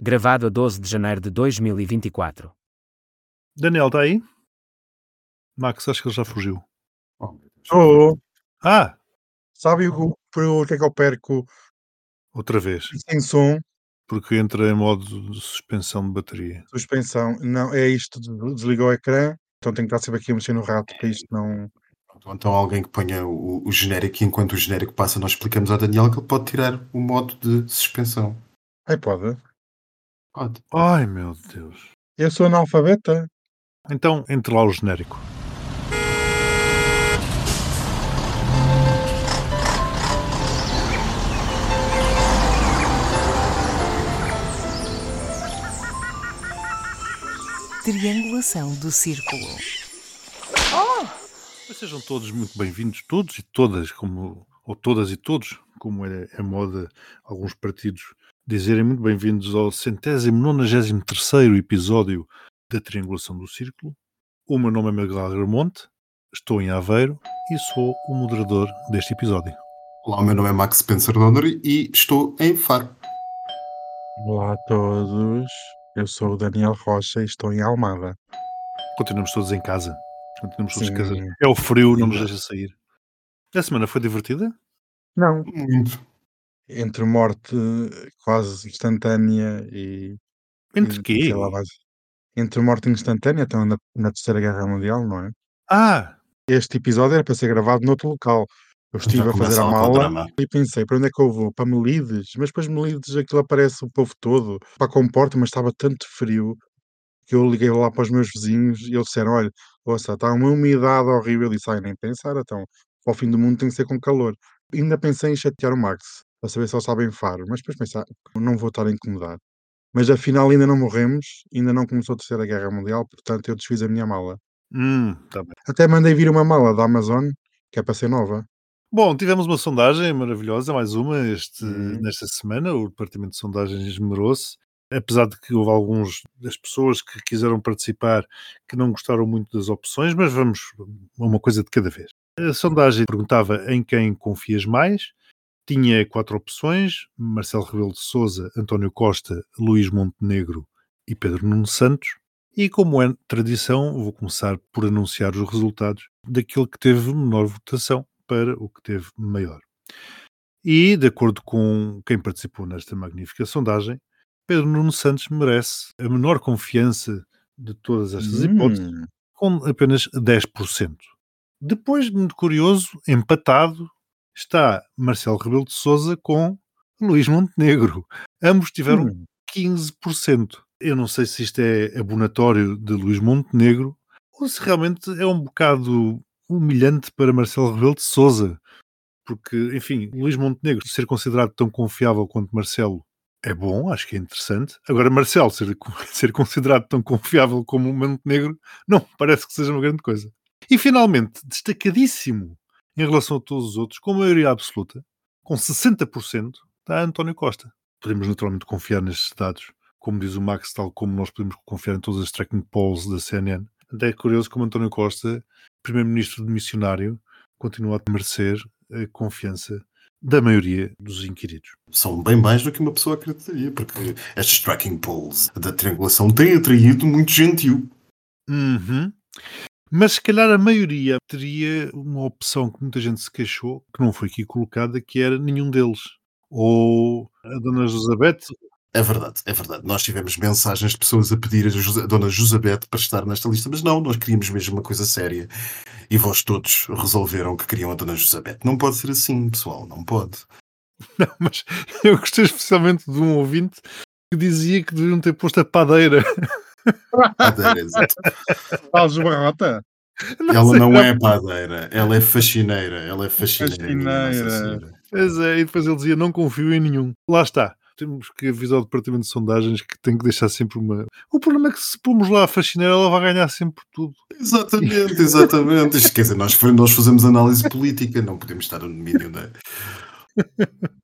Gravado a 12 de janeiro de 2024. Daniel, está aí? Max, acho que ele já fugiu. Oh. Ah, Sabe o, por que é que eu perco outra vez. sem som, Porque entra em modo de suspensão de bateria. suspensão? Não, é isto, de- desligou o ecrã, então tenho que estar sempre aqui a mexer no rato para isto não. Então alguém que ponha o, o genérico e enquanto o genérico passa nós explicamos ao Daniel que ele pode tirar o modo de suspensão. Ai, pode. Pode. Ai, meu Deus. Eu sou analfabeta. Então, entre lá o genérico. Triangulação do círculo. Sejam todos muito bem-vindos, todos e todas, como, ou todas e todos, como é a moda alguns partidos dizerem, muito bem-vindos ao centésimo nonagésimo terceiro episódio da Triangulação do Círculo. O meu nome é Miguel Gramonte, estou em Aveiro e sou o moderador deste episódio. Olá, o meu nome é Max Spencer Donner e estou em Faro. Olá a todos. Eu sou o Daniel Rocha e estou em Almada. Continuamos todos em casa. Continuamos todos em Sim. casa. É o frio, não nos deixa sair. A semana foi divertida? Não. Muito. Entre morte quase instantânea e. Entre e- quê? sei lá, vais- Entre morte instantânea, então na, na Terceira Guerra Mundial, não é? Ah, Este episódio era para ser gravado noutro local. Eu estive a fazer começa a lá o mala drama. e pensei, para onde é que eu vou? Para Melides? Mas depois Melides aquilo aparece o povo todo. Para a comporta, mas estava tanto frio que eu liguei lá para os meus vizinhos e eles disseram, olha, ouça, está uma umidade horrível. Eu disse, ai, nem pensar, então, ao fim do mundo tem que ser com calor. Ainda pensei em chatear o Max, para saber se ele sabe em Faro, mas depois pensar, não vou estar a incomodar. Mas afinal ainda não morremos, ainda não começou a Terceira Guerra Mundial, portanto eu desfiz a minha mala. hum, tá. Até mandei vir uma mala da Amazon, que é para ser nova. Bom, tivemos uma sondagem maravilhosa, mais uma, este, Hum. nesta semana. O Departamento de Sondagens esmerou-se. Apesar de que houve alguns das pessoas que quiseram participar que não gostaram muito das opções, mas vamos a uma coisa de cada vez. A sondagem perguntava em quem confias mais. Tinha quatro opções: Marcelo Rebelo de Souza, António Costa, Luís Montenegro e Pedro Nuno Santos. E como é tradição, vou começar por anunciar os resultados daquele que teve menor votação para o que teve maior. E, de acordo com quem participou nesta magnífica sondagem, Pedro Nuno Santos merece a menor confiança de todas estas hipóteses, Hum, com apenas 10%. Depois, muito curioso, empatado, está Marcelo Rebelo de Souza com Luís Montenegro. Ambos tiveram hum. 15%. Eu não sei se isto é abonatório de Luís Montenegro ou se realmente é um bocado humilhante para Marcelo Rebelo de Souza. Porque, enfim, Luís Montenegro ser considerado tão confiável quanto Marcelo é bom, acho que é interessante. Agora, Marcelo ser, ser considerado tão confiável como Montenegro não parece que seja uma grande coisa. E, finalmente, destacadíssimo em relação a todos os outros, com maioria absoluta, com 60%, está António Costa. Podemos naturalmente confiar nestes dados, como diz o Max, tal como nós podemos confiar em todas as tracking polls da CNN. Até é curioso como António Costa, primeiro-ministro de missionário, continua a merecer a confiança da maioria dos inquiridos. São bem mais do que uma pessoa acreditaria, porque estes tracking polls da triangulação têm atraído muito gentil. Uhum. Mas se calhar a maioria teria uma opção que muita gente se queixou, que não foi aqui colocada, que era nenhum deles. Ou a Dona Josabete, É verdade, é verdade. Nós tivemos mensagens de pessoas a pedir a, Jose- a Dona Josabete para estar nesta lista, mas não, nós queríamos mesmo uma coisa séria. E vós todos resolveram que queriam a Dona Josabete. Não pode ser assim, pessoal, não pode. Não, mas eu gostei especialmente de um ouvinte que dizia que deviam ter posto a padeira. Padeira, exato. Fales barrota? Ela sei, não é padeira, ela é faxineira. Ela é faxineira. Pois é, e depois ele dizia: não confio em nenhum. Lá está. Temos que avisar o departamento de sondagens que tem que deixar sempre uma. O problema é que se pomos lá a faxineira, ela vai ganhar sempre tudo. Exatamente, exatamente. Quer dizer, nós, nós fazemos análise política, não podemos estar no domínio da.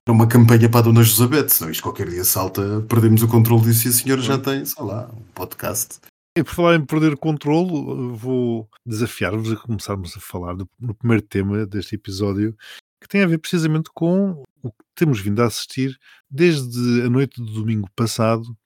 Uma campanha para a Dona Josabete, senão isto qualquer dia salta, perdemos o controle disso e a senhora já tem, sei lá, um podcast. E por falar em perder o controle, vou desafiar-vos a começarmos a falar do, no primeiro tema deste episódio, que tem a ver precisamente com o que temos vindo a assistir desde a noite do domingo passado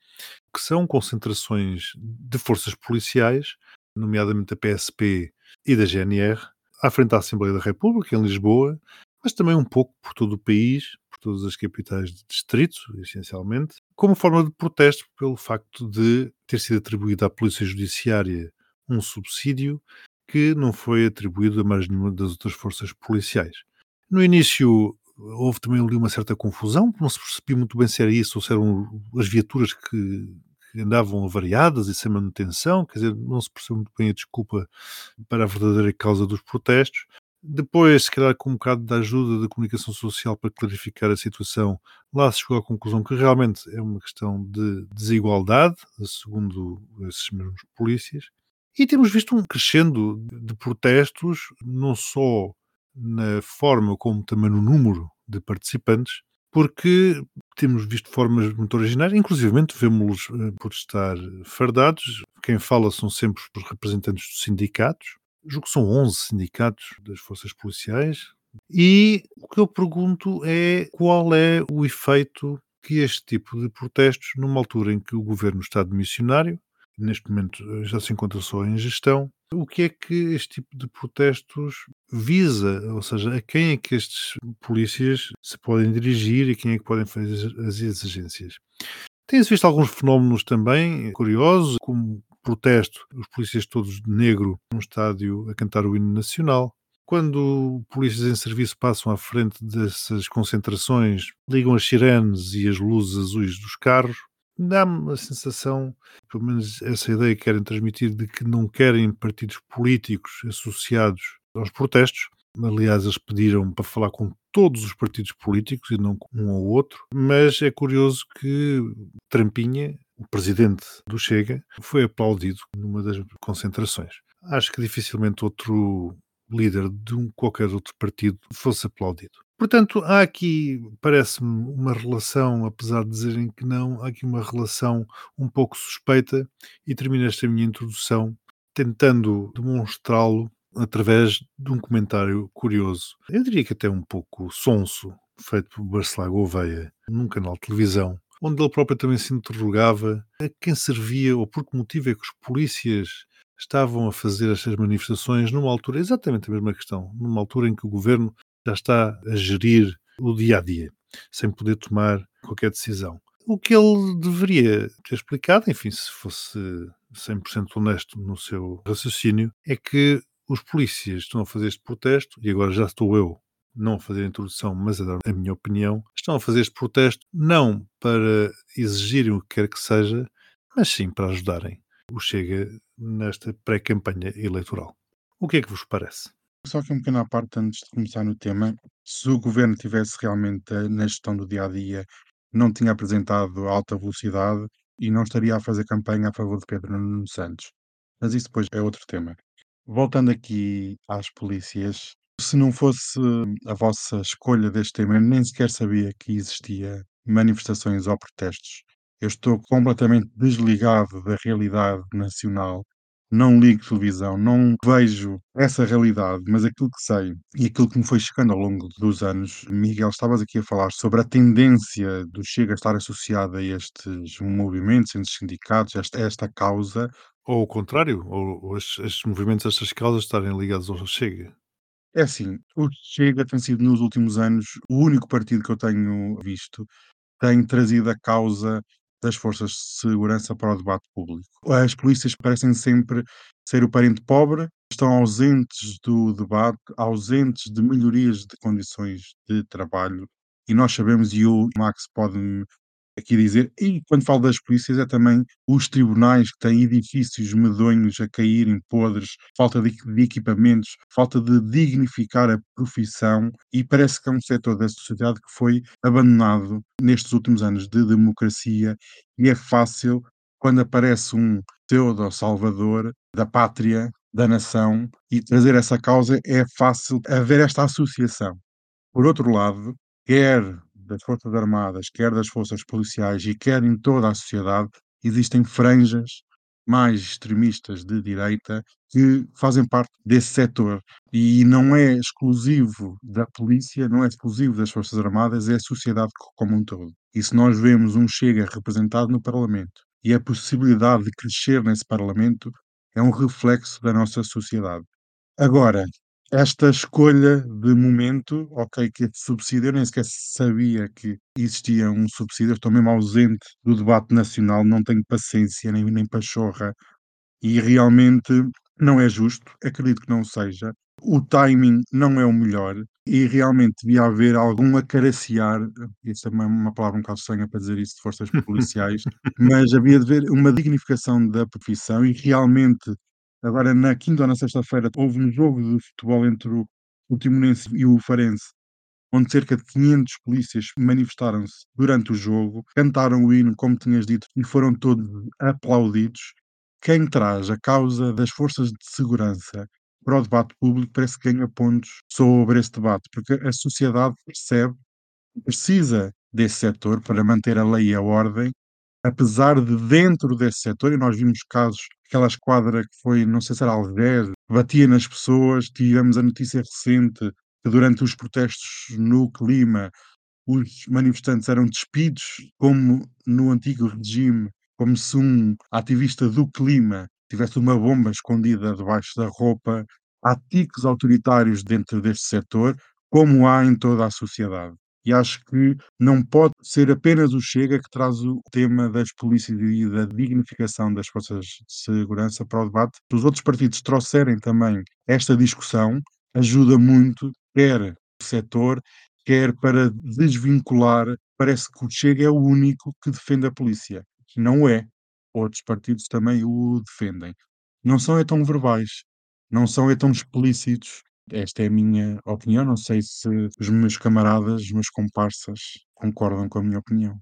que são concentrações de forças policiais, nomeadamente da PSP e da GNR, à frente da Assembleia da República, em Lisboa, mas também um pouco por todo o país, por todas as capitais de distrito, essencialmente, como forma de protesto pelo facto de ter sido atribuído à Polícia Judiciária um subsídio que não foi atribuído a mais nenhuma das outras forças policiais. No início houve também ali uma certa confusão, não se percebia muito bem se era isso ou se eram as viaturas que, andavam avariadas e sem manutenção, quer dizer, não se percebeu muito bem a desculpa para a verdadeira causa dos protestos. Depois, se calhar, com um bocado de ajuda da comunicação social para clarificar a situação, lá se chegou à conclusão que realmente é uma questão de desigualdade, segundo esses mesmos polícias. E temos visto um crescendo de protestos, não só na forma como também no número de participantes, porque temos visto formas muito originais, inclusive vemos-los eh, por estar fardados. Quem fala são sempre os representantes dos sindicatos, julgo que são 11 sindicatos das forças policiais. E o que eu pergunto é qual é o efeito que este tipo de protestos, numa altura em que o governo está de missionário, neste momento eh, já se encontra só em gestão, o que é que este tipo de protestos visa? Ou seja, a quem é que estes polícias se podem dirigir e quem é que podem fazer as exigências? Tem-se visto alguns fenómenos também curiosos, como protesto, os polícias todos de negro num estádio a cantar o hino nacional. Quando polícias em serviço passam à frente dessas concentrações, ligam as sirenes e as luzes azuis dos carros, dá-me a sensação, pelo menos essa ideia que querem transmitir, de que não querem partidos políticos associados aos protestos. Aliás, eles pediram para falar com todos os partidos políticos e não com um ou outro. Mas é curioso que Trampinha, o presidente do Chega, foi aplaudido numa das concentrações. Acho que dificilmente outro líder de um, qualquer outro partido fosse aplaudido. Portanto, há aqui, parece-me, uma relação, apesar de dizerem que não, há aqui uma relação um pouco suspeita e termino esta minha introdução tentando demonstrá-lo através de um comentário curioso. Eu diria que até um pouco sonso, feito por Barcelar Gouveia, num canal de televisão, onde ele próprio também se interrogava a quem servia ou por que motivo é que os polícias estavam a fazer estas manifestações numa altura, exatamente a mesma questão, numa altura em que o governo já está a gerir o dia a dia, sem poder tomar qualquer decisão. O que ele deveria ter explicado, enfim, se fosse 100% honesto no seu raciocínio, é que os polícias estão a fazer este protesto, e agora já estou eu não a fazer a introdução, mas a dar a minha opinião, estão a fazer este protesto não para exigirem o que quer que seja, mas sim para ajudarem o Chega nesta pré-campanha eleitoral. O que é que vos parece? Só que um pequeno à parte antes de começar no tema, se o governo tivesse realmente eh, na gestão do dia a dia, não tinha apresentado alta velocidade e não estaria a fazer campanha a favor de Pedro Nuno Santos. Mas isso depois é outro tema. Voltando aqui às polícias, se não fosse a vossa escolha deste tema, eu nem sequer sabia que existia manifestações ou protestos. Eu estou completamente desligado da realidade nacional não ligo televisão, não vejo essa realidade, mas aquilo que sei e aquilo que me foi chegando ao longo dos anos, Miguel, estavas aqui a falar sobre a tendência do Chega a estar associada a estes movimentos, estes sindicatos, esta, esta causa. Ou o contrário, ou, ou estes, estes movimentos, estas causas estarem ligados ao Chega. É assim, o Chega tem sido nos últimos anos o único partido que eu tenho visto tem trazido a causa das forças de segurança para o debate público. As polícias parecem sempre ser o parente pobre, estão ausentes do debate, ausentes de melhorias de condições de trabalho, e nós sabemos, e o Max pode aqui dizer, e quando falo das polícias é também os tribunais que têm edifícios medonhos a caírem podres, falta de, de equipamentos, falta de dignificar a profissão e parece que é um setor da sociedade que foi abandonado nestes últimos anos de democracia e é fácil quando aparece um pseudo salvador da pátria, da nação e trazer essa causa é fácil haver esta associação. Por outro lado, quer das Forças Armadas, quer das Forças Policiais e quer em toda a sociedade, existem franjas mais extremistas de direita que fazem parte desse setor. E não é exclusivo da polícia, não é exclusivo das Forças Armadas, é a sociedade como um todo. E se nós vemos um Chega representado no Parlamento, e a possibilidade de crescer nesse Parlamento é um reflexo da nossa sociedade. Agora, esta escolha de momento, ok, que este subsídio, eu nem sequer sabia que existia um subsídio, estou mesmo ausente do debate nacional, não tenho paciência nem, nem pachorra e realmente não é justo, acredito que não seja. O timing não é o melhor e realmente devia haver algum acariciar, isso é uma, uma palavra um bocado estranha para dizer isso de forças policiais, mas havia de haver uma dignificação da profissão e realmente, agora na quinta ou na sexta-feira, houve um jogo de futebol entre o, o Timonense e o Farense, onde cerca de 500 polícias manifestaram-se durante o jogo, cantaram o hino, como tinhas dito, e foram todos aplaudidos. Quem traz a causa das forças de segurança para o debate público parece que ganha pontos sobre esse debate, porque a sociedade percebe que precisa desse setor para manter a lei e a ordem, apesar de dentro desse setor, e nós vimos casos, aquela esquadra que foi, não sei se era Algés, batia nas pessoas, tivemos a notícia recente que durante os protestos no clima os manifestantes eram despidos, como no antigo regime como se um ativista do clima tivesse uma bomba escondida debaixo da roupa. Há tiques autoritários dentro deste setor, como há em toda a sociedade. E acho que não pode ser apenas o Chega que traz o tema das polícias e da dignificação das forças de segurança para o debate. Se os outros partidos trouxerem também esta discussão, ajuda muito, quer o setor, quer para desvincular. Parece que o Chega é o único que defende a polícia não é. Outros partidos também o defendem. Não são é tão verbais, não são é tão explícitos. Esta é a minha opinião. Não sei se os meus camaradas, os meus comparsas, concordam com a minha opinião.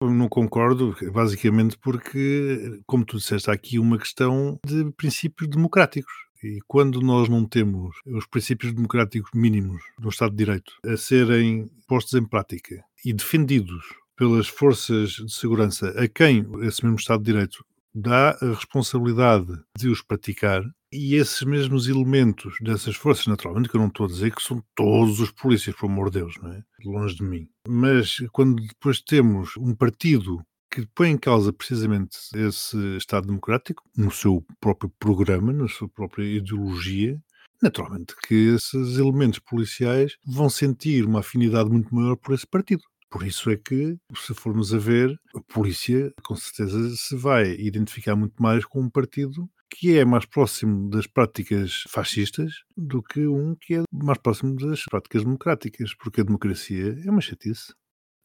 Eu não concordo, basicamente porque, como tu disseste, há aqui uma questão de princípios democráticos. E quando nós não temos os princípios democráticos mínimos do Estado de Direito a serem postos em prática e defendidos pelas forças de segurança a quem esse mesmo Estado de Direito dá a responsabilidade de os praticar e esses mesmos elementos dessas forças, naturalmente, que eu não estou a dizer que são todos os polícias, por amor de Deus, não é? Longe de mim. Mas quando depois temos um partido que põe em causa precisamente esse Estado democrático no seu próprio programa, na sua própria ideologia, naturalmente que esses elementos policiais vão sentir uma afinidade muito maior por esse partido. Por isso é que, se formos a ver, a polícia com certeza se vai identificar muito mais com um partido que é mais próximo das práticas fascistas do que um que é mais próximo das práticas democráticas, porque a democracia é uma chatice.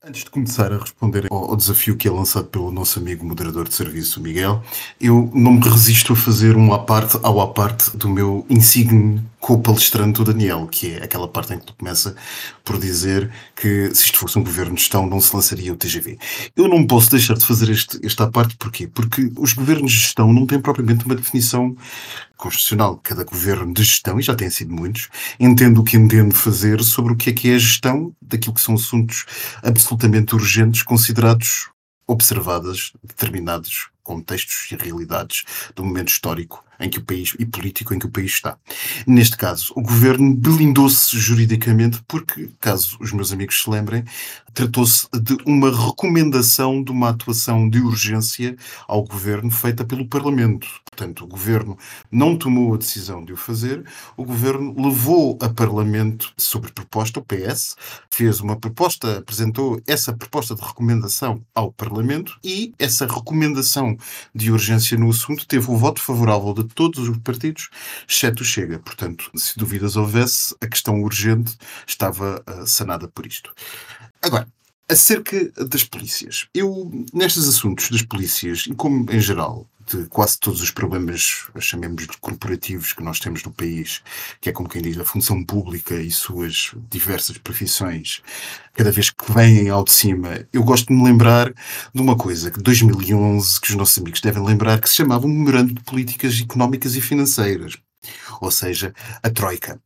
Antes de começar a responder ao, desafio que é lançado pelo nosso amigo moderador de serviço, Miguel, eu não me resisto a fazer um à parte ao à parte do meu insigne co-palestrante, o Daniel, que é aquela parte em que tu começa por dizer que se isto fosse um governo de gestão não se lançaria o TGV. Eu não posso deixar de fazer este, esta parte, porquê? Porque os governos de gestão não têm propriamente uma definição constitucional. Cada governo de gestão, e já tem sido muitos, entende o que entende fazer sobre o que é que é a gestão daquilo que são assuntos absolutamente urgentes, considerados observadas determinados contextos e realidades do momento histórico em que o país e político em que o país está. Neste caso, o governo blindou-se juridicamente porque, caso os meus amigos se lembrem, tratou-se de uma recomendação de uma atuação de urgência ao governo feita pelo Parlamento. Portanto, o governo não tomou a decisão de o fazer, o governo levou a Parlamento sobre proposta, o PS, fez uma proposta, apresentou essa proposta de recomendação ao Parlamento e essa recomendação de urgência no assunto teve o voto favorável de todos os partidos, exceto o Chega. Portanto, se dúvidas houvesse, a questão urgente estava uh, sanada por isto. Agora, acerca das polícias. Eu, nestes assuntos das polícias, e como em geral, de quase todos os problemas, chamemos de corporativos que nós temos no país, que é como quem diz a função pública e suas diversas profissões, cada vez que vêm ao de cima, eu gosto de me lembrar de uma coisa que 2011, que os nossos amigos devem lembrar, que se chamava um Memorando de Políticas Económicas e Financeiras ou seja, a Troika.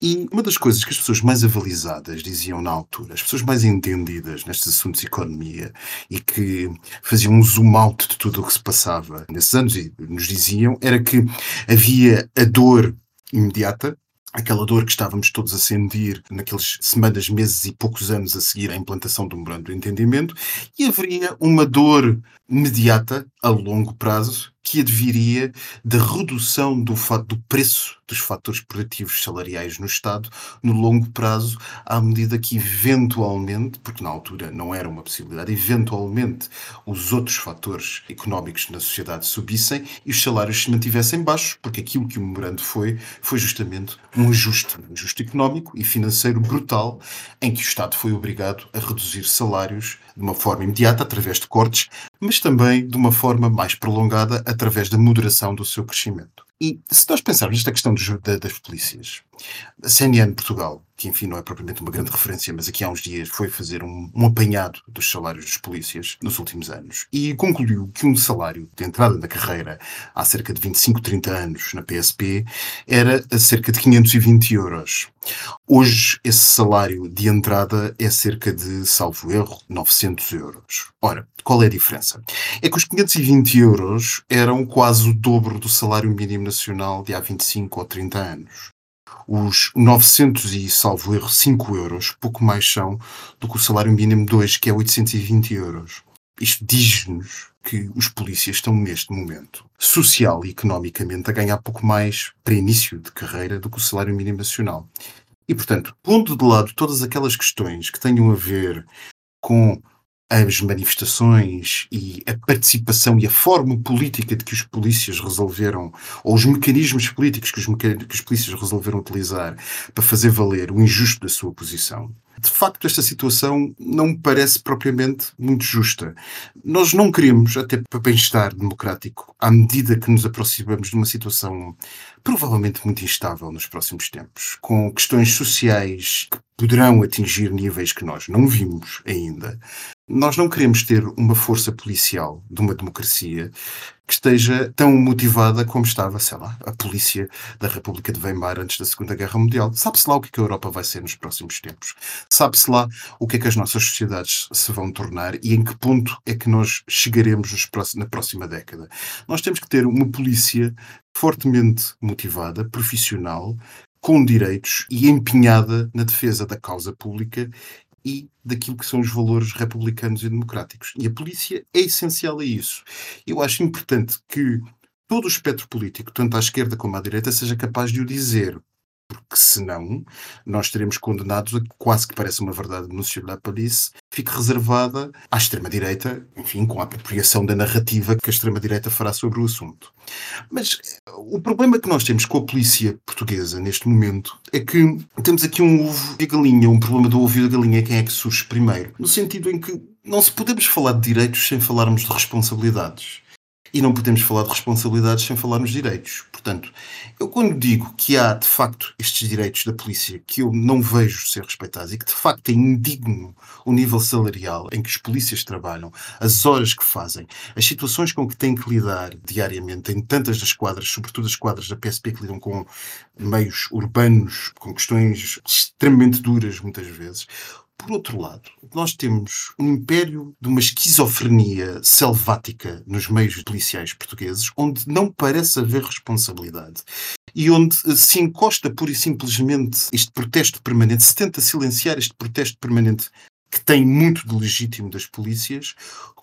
E uma das coisas que as pessoas mais avalizadas diziam na altura, as pessoas mais entendidas nestes assuntos de economia e que faziam um zoom out de tudo o que se passava nesses anos e nos diziam, era que havia a dor imediata, aquela dor que estávamos todos a sentir naqueles semanas, meses e poucos anos a seguir à implantação do memorando de entendimento, e haveria uma dor imediata, a longo prazo, que adviria da redução do, do preço dos fatores produtivos salariais no Estado no longo prazo, à medida que eventualmente, porque na altura não era uma possibilidade, eventualmente os outros fatores económicos na sociedade subissem e os salários se mantivessem baixos, porque aquilo que o memorando foi, foi justamente um ajuste, um ajuste económico e financeiro brutal, em que o Estado foi obrigado a reduzir salários de uma forma imediata, através de cortes, mas também de uma forma mais prolongada, através da moderação do seu crescimento. E se nós pensarmos nesta questão da, das polícias, a CNN Portugal, que enfim não é propriamente uma grande referência, mas aqui há uns dias foi fazer um, um apanhado dos salários dos polícias nos últimos anos e concluiu que um salário de entrada na carreira há cerca de 25, 30 anos na PSP era a cerca de 520 euros. Hoje esse salário de entrada é cerca de, salvo erro, 900 euros. Ora, qual é a diferença? É que os 520 euros eram quase o dobro do salário mínimo nacional de há 25 ou 30 anos os 900 e, salvo erro, 5 euros, pouco mais são do que o salário mínimo de hoje, que é 820 euros. Isto diz-nos que os polícias estão neste momento, social e economicamente, a ganhar pouco mais para início de carreira do que o salário mínimo nacional. E, portanto, pondo de lado todas aquelas questões que tenham a ver com as manifestações e a participação e a forma política de que os polícias resolveram, ou os mecanismos políticos que os, que os polícias resolveram utilizar para fazer valer o injusto da sua posição, de facto, esta situação não me parece propriamente muito justa. Nós não queremos, até para bem-estar democrático, à medida que nos aproximamos de uma situação provavelmente muito instável nos próximos tempos, com questões sociais que poderão atingir níveis que nós não vimos ainda, nós não queremos ter uma força policial de uma democracia que esteja tão motivada como estava, sei lá, a polícia da República de Weimar antes da Segunda Guerra Mundial. Sabe-se lá o que, é que a Europa vai ser nos próximos tempos. Sabe-se lá o que é que as nossas sociedades se vão tornar e em que ponto é que nós chegaremos na próxima década. Nós temos que ter uma polícia fortemente motivada, profissional, com direitos e empenhada na defesa da causa pública e daquilo que são os valores republicanos e democráticos. E a polícia é essencial a isso. Eu acho importante que todo o espectro político, tanto à esquerda como à direita, seja capaz de o dizer porque senão nós estaremos condenados a quase que parece uma verdade Senhor da Police, fique reservada à extrema-direita, enfim, com a apropriação da narrativa que a extrema-direita fará sobre o assunto. Mas eh, o problema que nós temos com a polícia portuguesa neste momento é que temos aqui um ovo e a galinha, um problema do ovo e da galinha, quem é que surge primeiro? No sentido em que não se podemos falar de direitos sem falarmos de responsabilidades. E não podemos falar de responsabilidades sem falar nos direitos. Portanto, eu quando digo que há de facto estes direitos da polícia que eu não vejo ser respeitados e que de facto é indigno o nível salarial em que os polícias trabalham, as horas que fazem, as situações com que têm que lidar diariamente em tantas das quadras, sobretudo as quadras da PSP que lidam com meios urbanos, com questões extremamente duras muitas vezes, por outro lado, nós temos um império de uma esquizofrenia selvática nos meios policiais portugueses, onde não parece haver responsabilidade e onde se encosta pura e simplesmente este protesto permanente, se tenta silenciar este protesto permanente que tem muito de legítimo das polícias,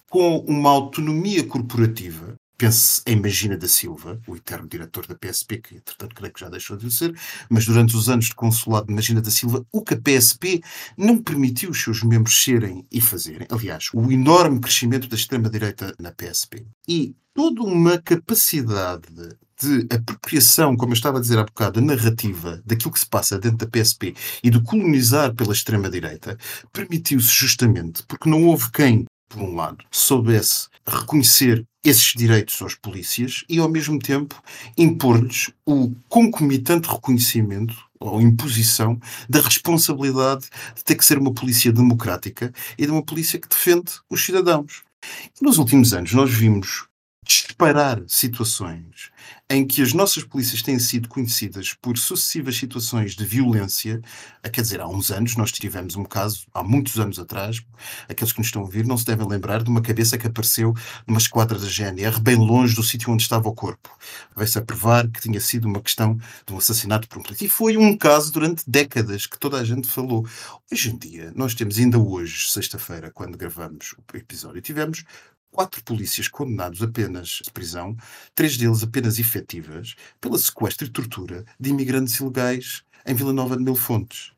com uma autonomia corporativa Pense em Magina da Silva, o eterno diretor da PSP, que entretanto creio que já deixou de ser, mas durante os anos de consulado de Magina da Silva, o que a PSP não permitiu os seus membros serem e fazerem. Aliás, o enorme crescimento da extrema-direita na PSP. E toda uma capacidade de apropriação, como eu estava a dizer há bocado, da narrativa daquilo que se passa dentro da PSP e de colonizar pela extrema-direita, permitiu-se justamente porque não houve quem por um lado, soubesse reconhecer esses direitos aos polícias e, ao mesmo tempo, impor-lhes o concomitante reconhecimento ou imposição da responsabilidade de ter que ser uma polícia democrática e de uma polícia que defende os cidadãos. nos últimos anos, nós vimos disparar situações em que as nossas polícias têm sido conhecidas por sucessivas situações de violência. Ah, Quer dizer, há uns anos nós tivemos um caso, há muitos anos atrás, aqueles que nos estão a ouvir não se devem lembrar de uma cabeça que apareceu numa esquadra da GNR bem longe do sítio onde estava o corpo. Veio-se a provar que tinha sido uma questão de um assassinato por um polícia. E foi um caso durante décadas que toda a gente falou. Hoje em dia, nós temos ainda hoje, sexta-feira, quando gravamos o episódio, tivemos quatro polícias condenados apenas de prisão, três deles apenas efetivas, pela sequestro e tortura de imigrantes ilegais em Vila Nova de Mil Fontes.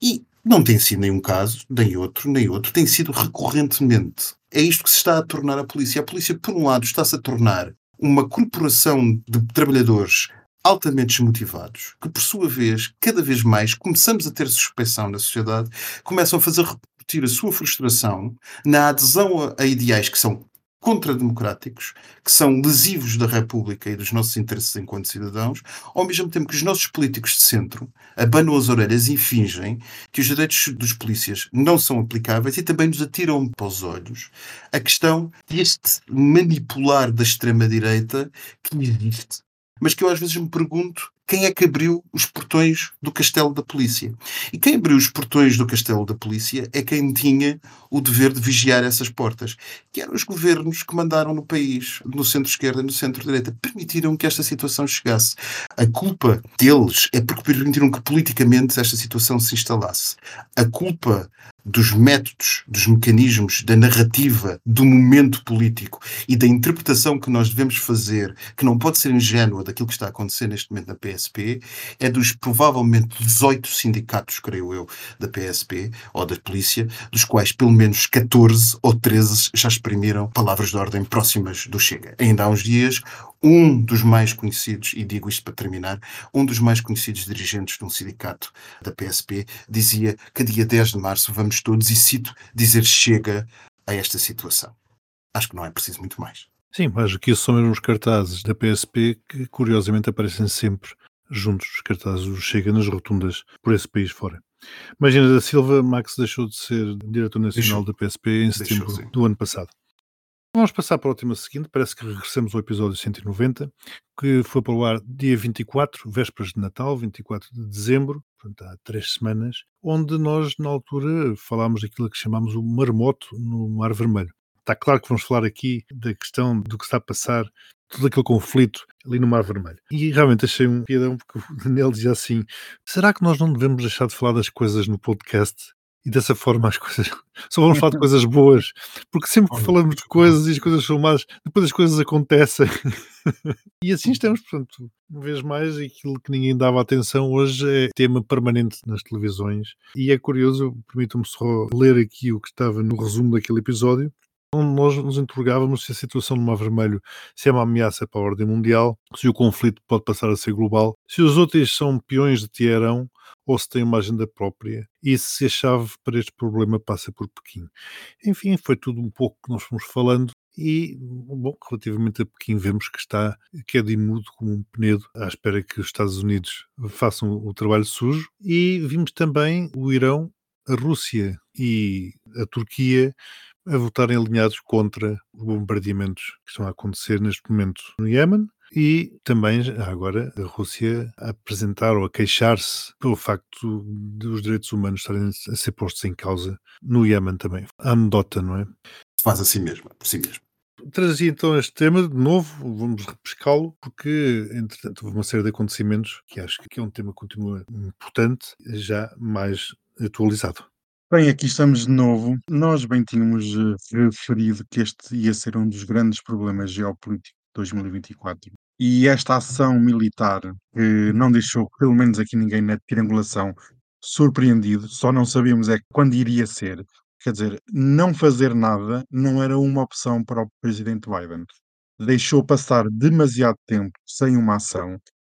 E não tem sido nenhum caso, nem outro, nem outro, tem sido recorrentemente. É isto que se está a tornar a polícia. A polícia, por um lado, está-se a tornar uma corporação de trabalhadores altamente desmotivados, que por sua vez, cada vez mais, começamos a ter suspeição na sociedade, começam a fazer repercutir a sua frustração na adesão a, a ideais que são contrademocráticos, que são lesivos da República e dos nossos interesses enquanto cidadãos, ao mesmo tempo que os nossos políticos de centro abanam as orelhas e fingem que os direitos dos polícias não são aplicáveis e também nos atiram para os olhos a questão deste manipular da extrema-direita que existe, mas que eu às vezes me pergunto quem é que abriu os portões do castelo da polícia. E quem abriu os portões do castelo da polícia é quem tinha o dever de vigiar essas portas, que eram os governos que mandaram no país, no centro-esquerda e no centro-direita, permitiram que esta situação chegasse. A culpa deles é porque permitiram que politicamente esta situação se instalasse. A culpa dos métodos, dos mecanismos, da narrativa, do momento político e da interpretação que nós devemos fazer, que não pode ser ingênua daquilo que está a acontecer neste momento na PSP, é dos provavelmente 18 sindicatos, creio eu, da PSP ou da polícia, dos quais pelo menos 14 ou 13 já exprimiram palavras de ordem próximas do Chega. Ainda há uns dias, um dos mais conhecidos, e digo isto para terminar, um dos mais conhecidos dirigentes de um sindicato da PSP dizia que dia 10 de março vamos todos, e cito, dizer chega a esta situação. Acho que não é preciso muito mais. Sim, mas aqui são mesmo os cartazes da PSP que curiosamente aparecem sempre juntos, os cartazes do Chega nas rotundas por esse país fora. Magina da Silva, Max deixou de ser diretor nacional Deixou. da PSP em Deixou, setembro sim. do ano passado. Vamos passar para o tema seguinte, parece que regressamos ao episódio 190, que foi para o ar dia 24, vésperas de Natal, 24 de dezembro, portanto há três semanas, onde nós, na altura, falámos daquilo que chamamos o marmoto no Mar Vermelho. Está claro que vamos falar aqui da questão do que está a passar, todo aquele conflito ali no Mar Vermelho. E realmente achei um piadão, porque o Daniel dizia assim, será que nós não devemos deixar de falar das coisas no podcast? E dessa forma as coisas só vamos falar de coisas boas, porque sempre que falamos de coisas e as coisas são más, depois as coisas acontecem. e assim estamos, portanto, uma vez mais, aquilo que ninguém dava atenção hoje é tema permanente nas televisões. E é curioso, permitam-me só ler aqui o que estava no resumo daquele episódio, onde nós nos interrogávamos se a situação no Mar Vermelho se é uma ameaça para a ordem mundial, se o conflito pode passar a ser global, se os outros são peões de Teherão ou se têm uma agenda própria e se a chave para este problema passa por Pequim. Enfim, foi tudo um pouco que nós fomos falando e, bom, relativamente a Pequim vemos que está queda e mudo como um penedo à espera que os Estados Unidos façam o trabalho sujo e vimos também o Irão, a Rússia e a Turquia a votarem alinhados contra os bombardeamentos que estão a acontecer neste momento no Iémen e também agora a Rússia a apresentar ou a queixar-se pelo facto dos direitos humanos estarem a ser postos em causa no Iémen também. A anedota, não é? Faz assim mesmo, por si mesmo. Trazia então este tema de novo, vamos repescá-lo, porque entretanto houve uma série de acontecimentos que acho que é um tema que continua importante, já mais atualizado. Bem, aqui estamos de novo. Nós bem tínhamos eh, referido que este ia ser um dos grandes problemas geopolíticos de 2024. E esta ação militar que não deixou, pelo menos aqui ninguém na triangulação, surpreendido, só não sabíamos é quando iria ser. Quer dizer, não fazer nada não era uma opção para o presidente Biden. Deixou passar demasiado tempo sem uma ação.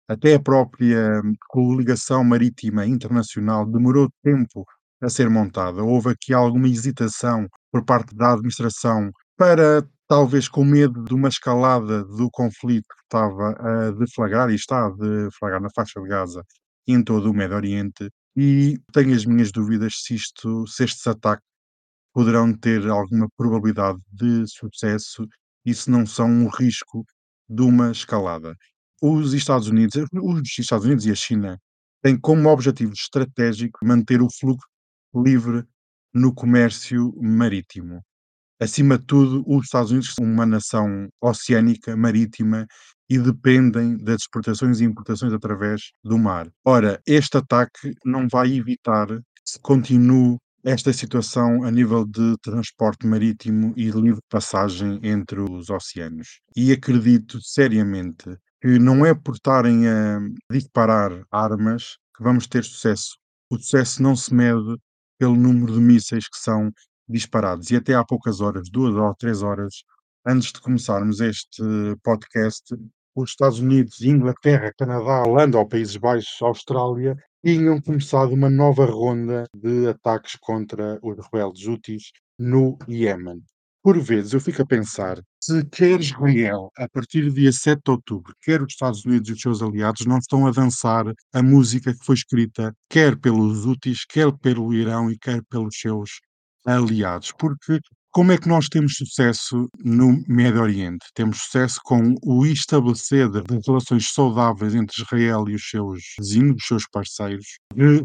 Até a própria coligação marítima internacional demorou tempo a ser montada. Houve aqui alguma hesitação por parte da administração para, talvez com medo de uma escalada do conflito que estava a deflagrar e está a deflagrar na faixa de Gaza e em todo o Médio Oriente. E tenho as minhas dúvidas se, isto, se estes ataques poderão ter alguma probabilidade de sucesso e se não são um risco de uma escalada. Os Estados Unidos, os Estados Unidos e a China têm como objetivo estratégico manter o fluxo livre no comércio marítimo. Acima de tudo, os Estados Unidos são uma nação oceânica, marítima e dependem das exportações e importações através do mar. Ora, este ataque não vai evitar que se continue esta situação a nível de transporte marítimo e livre passagem entre os oceanos. E acredito seriamente que não é por estarem a disparar armas que vamos ter sucesso. O sucesso não se mede pelo número de mísseis que são disparados. E até há poucas horas, duas ou três horas, antes de começarmos este podcast, os Estados Unidos, Inglaterra, Canadá, Holanda ou Países Baixos, Austrália, tinham começado uma nova ronda de ataques contra os rebeldes úteis no Iémen. Por vezes eu fico a pensar se quer Israel, a partir do dia 7 de outubro, quer os Estados Unidos e os seus aliados, não estão a dançar a música que foi escrita quer pelos úteis, quer pelo Irão e quer pelos seus aliados. Porque como é que nós temos sucesso no Médio Oriente? Temos sucesso com o estabelecer de relações saudáveis entre Israel e os seus vizinhos, os seus parceiros,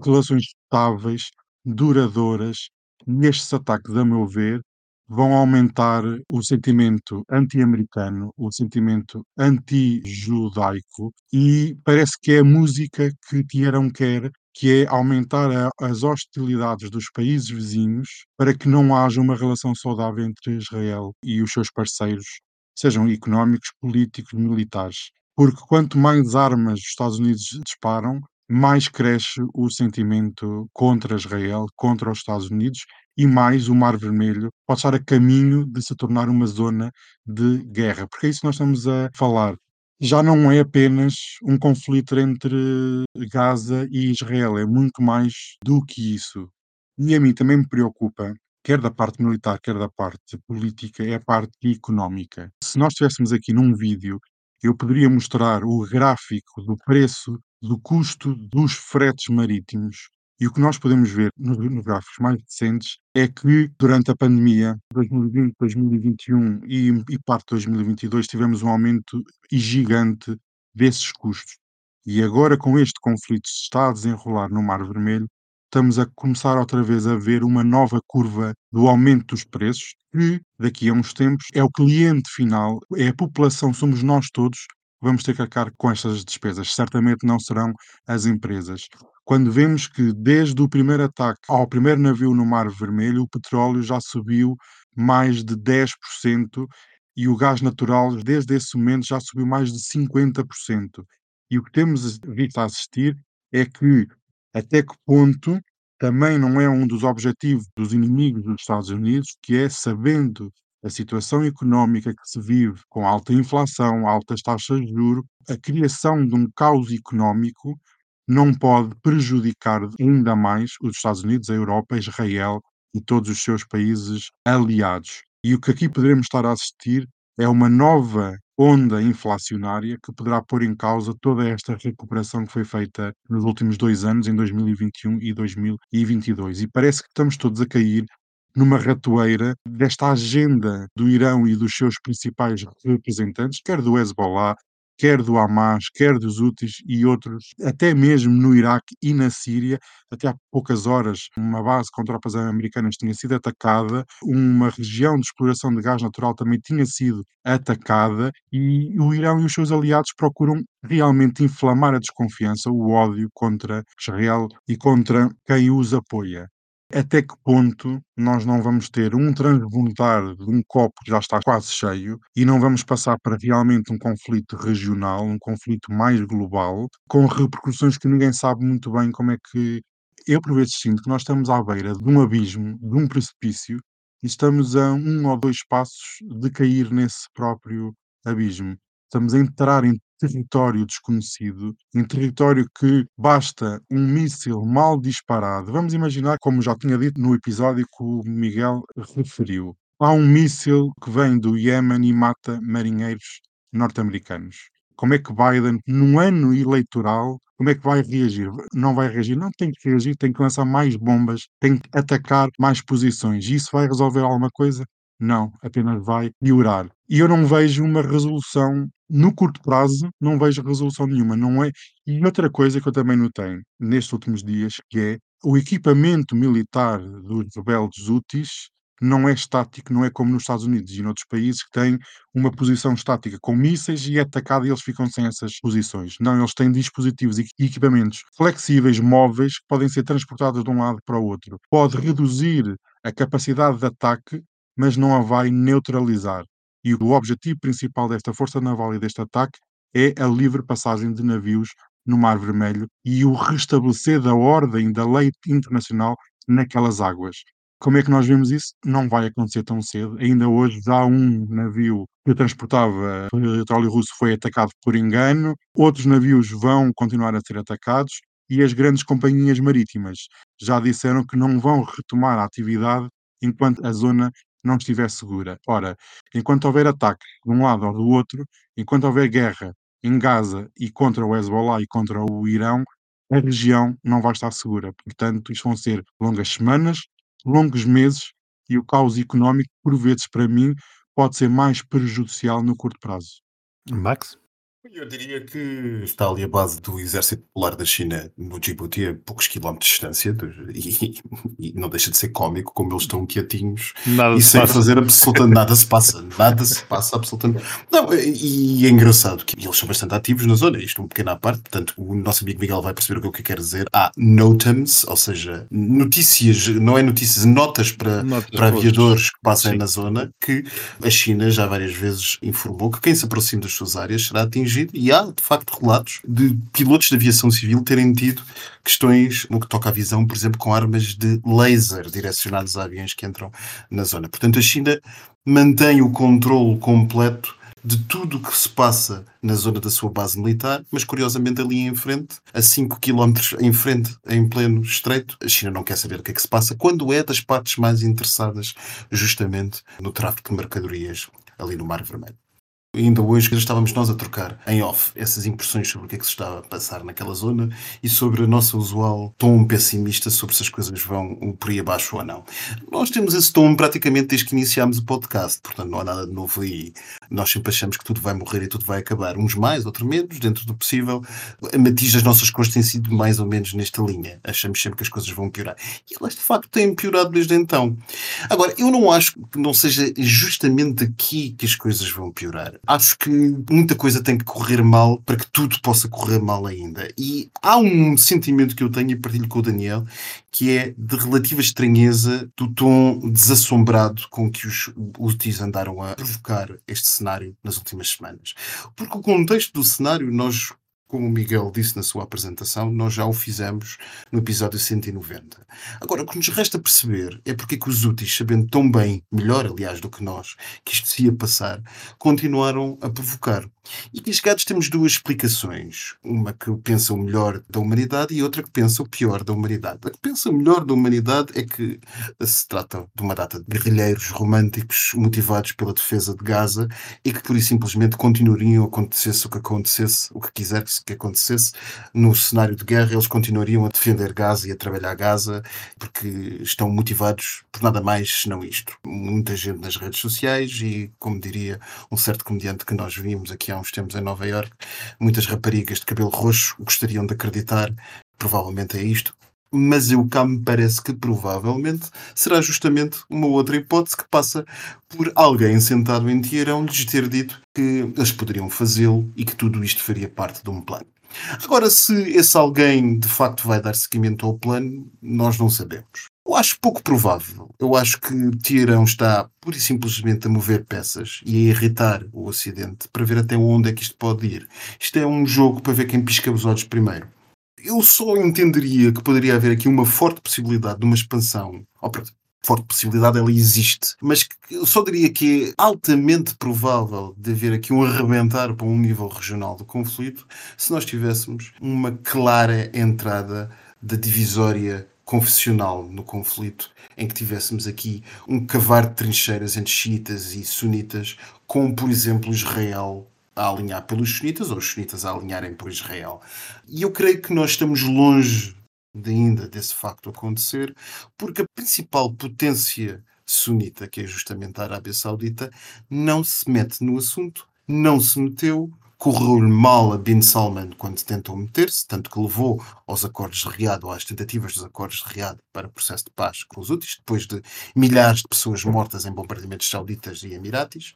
relações estáveis, duradouras, e estes ataques, a meu ver, vão aumentar o sentimento anti-americano, o sentimento anti-judaico, e parece que é a música que Tiarão quer, que é aumentar a, as hostilidades dos países vizinhos para que não haja uma relação saudável entre Israel e os seus parceiros, sejam económicos, políticos, militares. Porque quanto mais armas os Estados Unidos disparam, mais cresce o sentimento contra Israel, contra os Estados Unidos, e mais o Mar Vermelho pode estar a caminho de se tornar uma zona de guerra. Porque é isso que nós estamos a falar. Já não é apenas um conflito entre Gaza e Israel, é muito mais do que isso. E a mim também me preocupa, quer da parte militar, quer da parte política, é a parte económica. Se nós estivéssemos aqui num vídeo, eu poderia mostrar o gráfico do preço do custo dos fretes marítimos. E o que nós podemos ver nos, gráficos mais recentes é que durante a pandemia, 2020, 2021 e, e parte de 2022, tivemos um aumento gigante desses custos. E agora, com este conflito que está a desenrolar no Mar Vermelho, estamos a começar outra vez a ver uma nova curva do aumento dos preços, que daqui a uns tempos é o cliente final, é a população, somos nós todos vamos ter que arcar com estas despesas. Certamente não serão as empresas. Quando vemos que desde o primeiro ataque ao primeiro navio no Mar Vermelho, o petróleo já subiu mais de 10% e o gás natural, desde esse momento, já subiu mais de 50%. E o que temos visto a assistir é que até que ponto também não é um dos objetivos dos inimigos dos Estados Unidos, que é sabendo a situação económica que se vive, com alta inflação, altas taxas de juros, a criação de um caos económico não pode prejudicar ainda mais os Estados Unidos, a Europa, Israel e todos os seus países aliados. E o que aqui poderemos estar a assistir é uma nova onda inflacionária que poderá pôr em causa toda esta recuperação que foi feita nos últimos dois anos, em 2021 e 2022. E parece que estamos todos a cair numa ratoeira desta agenda do Irão e dos seus principais representantes, quer do Hezbollah, quer do Hamas, quer dos Houthis e outros, até mesmo no Iraque e na Síria. Até há poucas horas, uma base com tropas americanas tinha sido atacada, uma região de exploração de gás natural também tinha sido atacada, e o Irão e os seus aliados procuram realmente inflamar a desconfiança, o ódio contra Israel e contra quem os apoia até que ponto nós não vamos ter um transbordar de um copo que já está quase cheio e não vamos passar para realmente um conflito regional, um conflito mais global, com repercussões que ninguém sabe muito bem como é que. Eu, por vezes, sinto que nós estamos à beira de um abismo, de um precipício, e estamos a um ou dois passos de cair nesse próprio abismo. Estamos a entrar em território desconhecido, em território que basta um míssil mal disparado. Vamos imaginar, como já tinha dito no episódio que o Miguel referiu, há um míssil que vem do Iémen e mata marinheiros norte-americanos. Como é que Biden, num ano eleitoral, como é que vai reagir? Não vai reagir? Não tem que reagir, tem que lançar mais bombas, tem que atacar mais posições. Isso vai resolver alguma coisa? Não, apenas vai piorar. E eu não vejo uma resolução no curto prazo, não vejo resolução nenhuma, não é? E outra coisa que eu também notei nestes últimos dias, que é o equipamento militar dos rebeldes úteis não é estático, não é como nos Estados Unidos e noutros países que têm uma posição estática com mísseis e é atacado e eles ficam sem essas posições. Não, eles têm dispositivos e equipamentos flexíveis, móveis, que podem ser transportados de um lado para o outro. Pode reduzir a capacidade de ataque, mas não a vai neutralizar. E o objetivo principal desta força naval e deste ataque é a livre passagem de navios no Mar Vermelho e o restabelecer da ordem da lei internacional naquelas águas. Como é que nós vemos isso? Não vai acontecer tão cedo. Ainda hoje já um navio que transportava petróleo russo foi atacado por engano, outros navios vão continuar a ser atacados e as grandes companhias marítimas já disseram que não vão retomar a atividade enquanto a zona não estiver segura. Ora, enquanto houver ataque de um lado ou do outro, enquanto houver guerra em Gaza e contra o Hezbollah e contra o Irão, a região não vai estar segura. Portanto, isto vão ser longas semanas, longos meses e o caos económico, por vezes, para mim, pode ser mais prejudicial no curto prazo. Max? Eu diria que está ali a base do Exército Popular da China no Djibouti, a poucos quilómetros de distância, e, e não deixa de ser cómico como eles estão quietinhos Nada e se sem passa. fazer absolutamente nada se passa, nada se passa absolutamente. Não, e é engraçado que eles são bastante ativos na zona, isto é um pequeno à parte, portanto o nosso amigo Miguel vai perceber o que eu quero dizer. Há NOTAMs, ou seja, notícias, não é notícias, notas para, Notas, para aviadores que passem Sim. na zona, que a China já várias vezes informou que quem se aproxima das suas áreas será atingido e há, de facto, relatos de pilotos de aviação civil terem tido questões no que toca à visão, por exemplo, com armas de laser direcionadas a aviões que entram na zona. Portanto, a China mantém o controle completo de tudo o que se passa na zona da sua base militar, mas curiosamente ali em frente, a 5 km em frente, em pleno estreito, a China não quer saber o que é que se passa, quando é das partes mais interessadas justamente no tráfico de mercadorias ali no Mar Vermelho. Ainda hoje estávamos nós a trocar em off essas impressões sobre o que é que se está a passar naquela zona e sobre a nossa usual tom pessimista sobre se as coisas vão por aí abaixo ou não. Nós temos esse tom praticamente desde que iniciámos o podcast, portanto não há nada de novo aí. Nós sempre achamos que tudo vai morrer e tudo vai acabar, uns mais, outros menos, dentro do possível. A matiz das nossas cores tem sido mais ou menos nesta linha. Achamos sempre que as coisas vão piorar. E elas de facto têm piorado desde então. Agora, eu não acho que não seja justamente aqui que as coisas vão piorar. Acho que muita coisa tem que correr mal para que tudo possa correr mal ainda. E há um sentimento que eu tenho e partilho com o Daniel, que é de relativa estranheza do tom desassombrado com que os úteis andaram a provocar este cenário nas últimas semanas. Porque o contexto do cenário, nós como o Miguel disse na sua apresentação, nós já o fizemos no episódio 190. Agora, o que nos resta perceber é porque é que os úteis, sabendo tão bem, melhor aliás do que nós, que isto se ia passar, continuaram a provocar. E chegados temos duas explicações. Uma que pensa o melhor da humanidade e outra que pensa o pior da humanidade. A que pensa o melhor da humanidade é que se trata de uma data de guerrilheiros românticos motivados pela defesa de Gaza e que por isso simplesmente continuariam acontecesse o que acontecesse, o que quisesse que acontecesse, no cenário de guerra eles continuariam a defender Gaza e a trabalhar Gaza porque estão motivados por nada mais senão isto. Muita gente nas redes sociais e, como diria um certo comediante que nós vimos aqui há uns tempos em Nova Iorque, muitas raparigas de cabelo roxo gostariam de acreditar provavelmente é isto, mas eu cá me parece que provavelmente será justamente uma outra hipótese que passa por alguém sentado em Teherão lhes ter dito que eles poderiam fazê-lo e que tudo isto faria parte de um plano. Agora, se esse alguém de facto vai dar seguimento ao plano, nós não sabemos. Eu acho pouco provável. Eu acho que Teherão está pura e simplesmente a mover peças e a irritar o Ocidente para ver até onde é que isto pode ir. Isto é um jogo para ver quem pisca os olhos primeiro. Eu só entenderia que poderia haver aqui uma forte possibilidade de uma expansão. Oh, pronto, forte possibilidade, ela existe. Mas eu só diria que é altamente provável de haver aqui um arrebentar para um nível regional do conflito se nós tivéssemos uma clara entrada da divisória confessional no conflito, em que tivéssemos aqui um cavar de trincheiras entre xiitas e sunitas, com, por exemplo, Israel a alinhar pelos sunitas ou os sunitas a alinharem por Israel. E eu creio que nós estamos longe de ainda desse facto acontecer, porque a principal potência sunita, que é justamente a Arábia Saudita, não se mete no assunto, não se meteu, correu-lhe mal a Bin Salman quando tentou meter-se, tanto que levou aos acordos de Riad, ou às tentativas dos acordos de Riad para processo de paz com os úteis, depois de milhares de pessoas mortas em bombardeamentos sauditas e emiratis.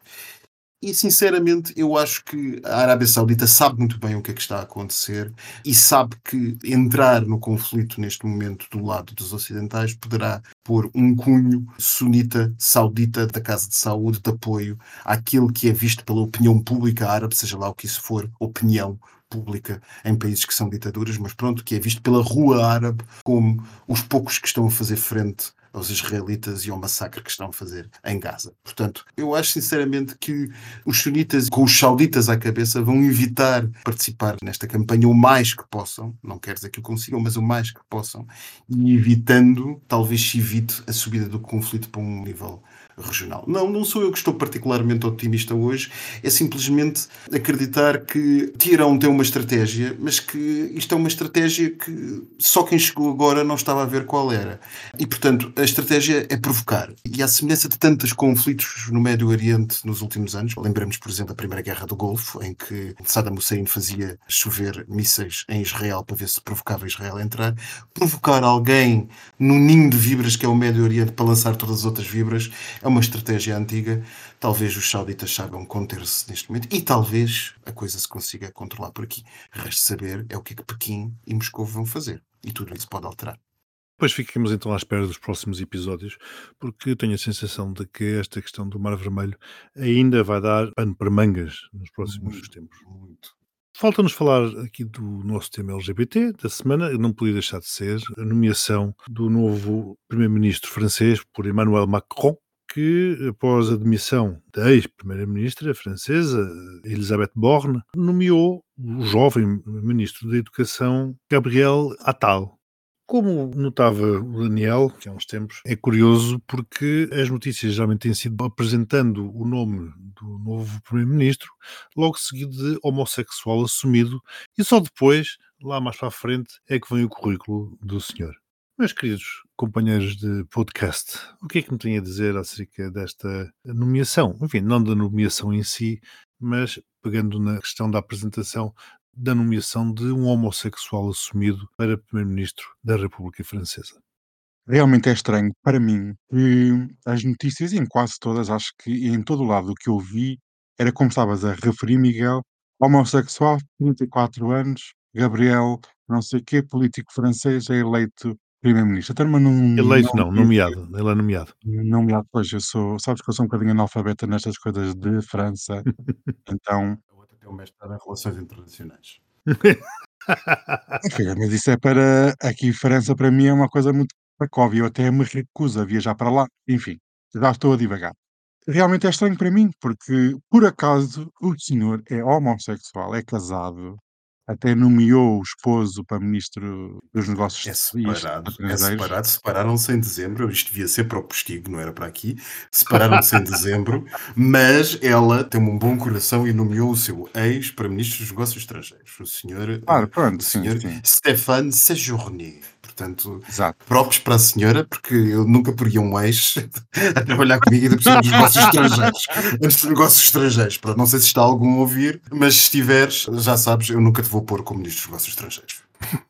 E sinceramente, eu acho que a Arábia Saudita sabe muito bem o que é que está a acontecer e sabe que entrar no conflito neste momento do lado dos ocidentais poderá pôr um cunho sunita saudita da Casa de Saúde de apoio àquilo que é visto pela opinião pública árabe, seja lá o que isso for, opinião pública em países que são ditaduras, mas pronto, que é visto pela rua árabe como os poucos que estão a fazer frente aos israelitas e ao massacre que estão a fazer em Gaza. Portanto, eu acho sinceramente que os sunitas, com os sauditas à cabeça, vão evitar participar nesta campanha o mais que possam, não quer dizer que o consigam, mas o mais que possam, e evitando, talvez se evite a subida do conflito para um nível regional. Não, não sou eu que estou particularmente otimista hoje, é simplesmente acreditar que Tirão tem uma estratégia, mas que isto é uma estratégia que só quem chegou agora não estava a ver qual era. E, portanto, a estratégia é provocar. E à semelhança de tantos conflitos no Médio Oriente nos últimos anos, lembramos, por exemplo, da Primeira Guerra do Golfo, em que Saddam Hussein fazia chover mísseis em Israel para ver se provocava Israel a entrar, provocar alguém no ninho de vibras que é o Médio Oriente para lançar todas as outras vibras é uma estratégia antiga. Talvez os sauditas saibam conter-se neste momento e talvez a coisa se consiga controlar por aqui. Resta saber é o que é que Pequim e Moscou vão fazer. E tudo isso pode alterar. Pois fiquemos então à espera dos próximos episódios, porque tenho a sensação de que esta questão do Mar Vermelho ainda vai dar pano para mangas nos próximos Muito, tempos. muito. Falta-nos falar aqui do nosso tema LGBT da semana, não podia deixar de ser a nomeação do novo primeiro-ministro francês por Emmanuel Macron, que após a demissão da ex-primeira-ministra francesa Elisabeth Borne, nomeou o jovem ministro da Educação Gabriel Attal. Como notava o Daniel, que há uns tempos, é curioso porque as notícias geralmente têm sido apresentando o nome do novo primeiro-ministro, logo seguido de homossexual assumido, e só depois, lá mais para a frente, é que vem o currículo do senhor. Meus queridos companheiros de podcast, o que é que me têm a dizer acerca desta nomeação? Enfim, não da nomeação em si, mas pegando na questão da apresentação da nomeação de um homossexual assumido para Primeiro-Ministro da República Francesa. Realmente é estranho para mim que as notícias, em quase todas, acho que em todo o lado o que eu vi, era como estavas a referir, Miguel, homossexual, 34 anos, Gabriel, não sei quê, político francês, é eleito primeiro-ministro. Mas não, Eleito não, vi- nomeado. Ele é nomeado. Nomeado, pois, eu sou, sabes que eu sou um bocadinho analfabeta nestas coisas de França, então, A outra tem um mestrado em Relações Internacionais. enfim, mas isso é para, aqui França para mim é uma coisa muito pacóvia, eu até me recuso a viajar para lá, enfim, já estou a divagar. Realmente é estranho para mim, porque por acaso o senhor é homossexual, é casado, até nomeou o esposo para ministro dos negócios É Estrangeiros- separado, é estrangeiros. separado, separaram-se em dezembro, isto devia ser para o postigo, não era para aqui, separaram-se em dezembro, mas ela tem um bom coração e nomeou o seu ex para ministro dos negócios estrangeiros, o senhor, eh, pronto, o sim, senhor sim. Stéphane Séjourné. Portanto, Exato. próprios para a senhora, porque eu nunca poria um ex a trabalhar comigo e cima dos negócios estrangeiros. Antes dos negócios estrangeiros. Pronto, não sei se está algum a ouvir, mas se estiveres, já sabes, eu nunca te vou pôr como ministro dos negócios estrangeiros.